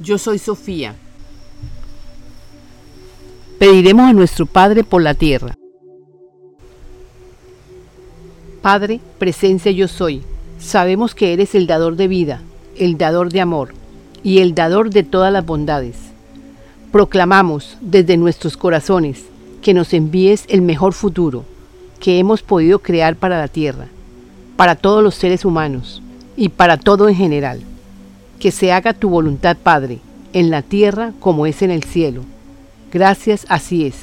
Yo soy Sofía. Pediremos a nuestro Padre por la tierra. Padre, presencia yo soy. Sabemos que eres el dador de vida, el dador de amor y el dador de todas las bondades. Proclamamos desde nuestros corazones que nos envíes el mejor futuro que hemos podido crear para la tierra, para todos los seres humanos y para todo en general que se haga tu voluntad, Padre, en la tierra como es en el cielo. Gracias, así es.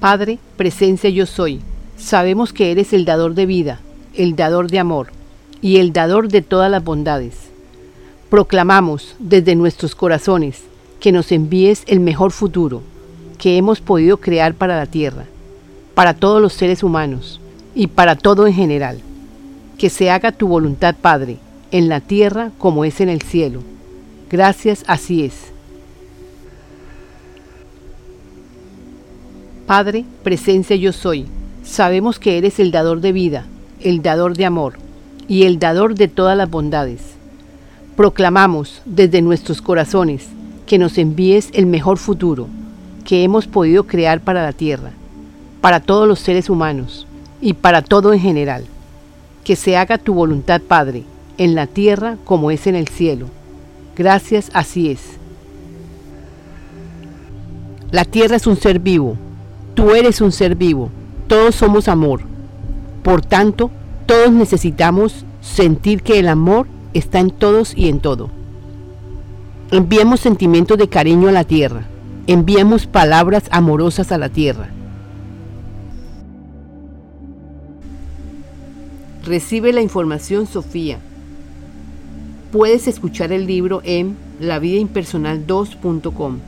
Padre, presencia yo soy. Sabemos que eres el dador de vida, el dador de amor y el dador de todas las bondades. Proclamamos desde nuestros corazones que nos envíes el mejor futuro que hemos podido crear para la tierra, para todos los seres humanos y para todo en general que se haga tu voluntad, Padre, en la tierra como es en el cielo. Gracias, así es. Padre, presencia yo soy. Sabemos que eres el dador de vida, el dador de amor y el dador de todas las bondades. Proclamamos desde nuestros corazones que nos envíes el mejor futuro que hemos podido crear para la tierra, para todos los seres humanos y para todo en general que se haga tu voluntad, Padre, en la tierra como es en el cielo. Gracias, así es. La tierra es un ser vivo, tú eres un ser vivo, todos somos amor. Por tanto, todos necesitamos sentir que el amor está en todos y en todo. Enviemos sentimientos de cariño a la tierra, enviemos palabras amorosas a la tierra Recibe la información Sofía. Puedes escuchar el libro en lavidaimpersonal2.com.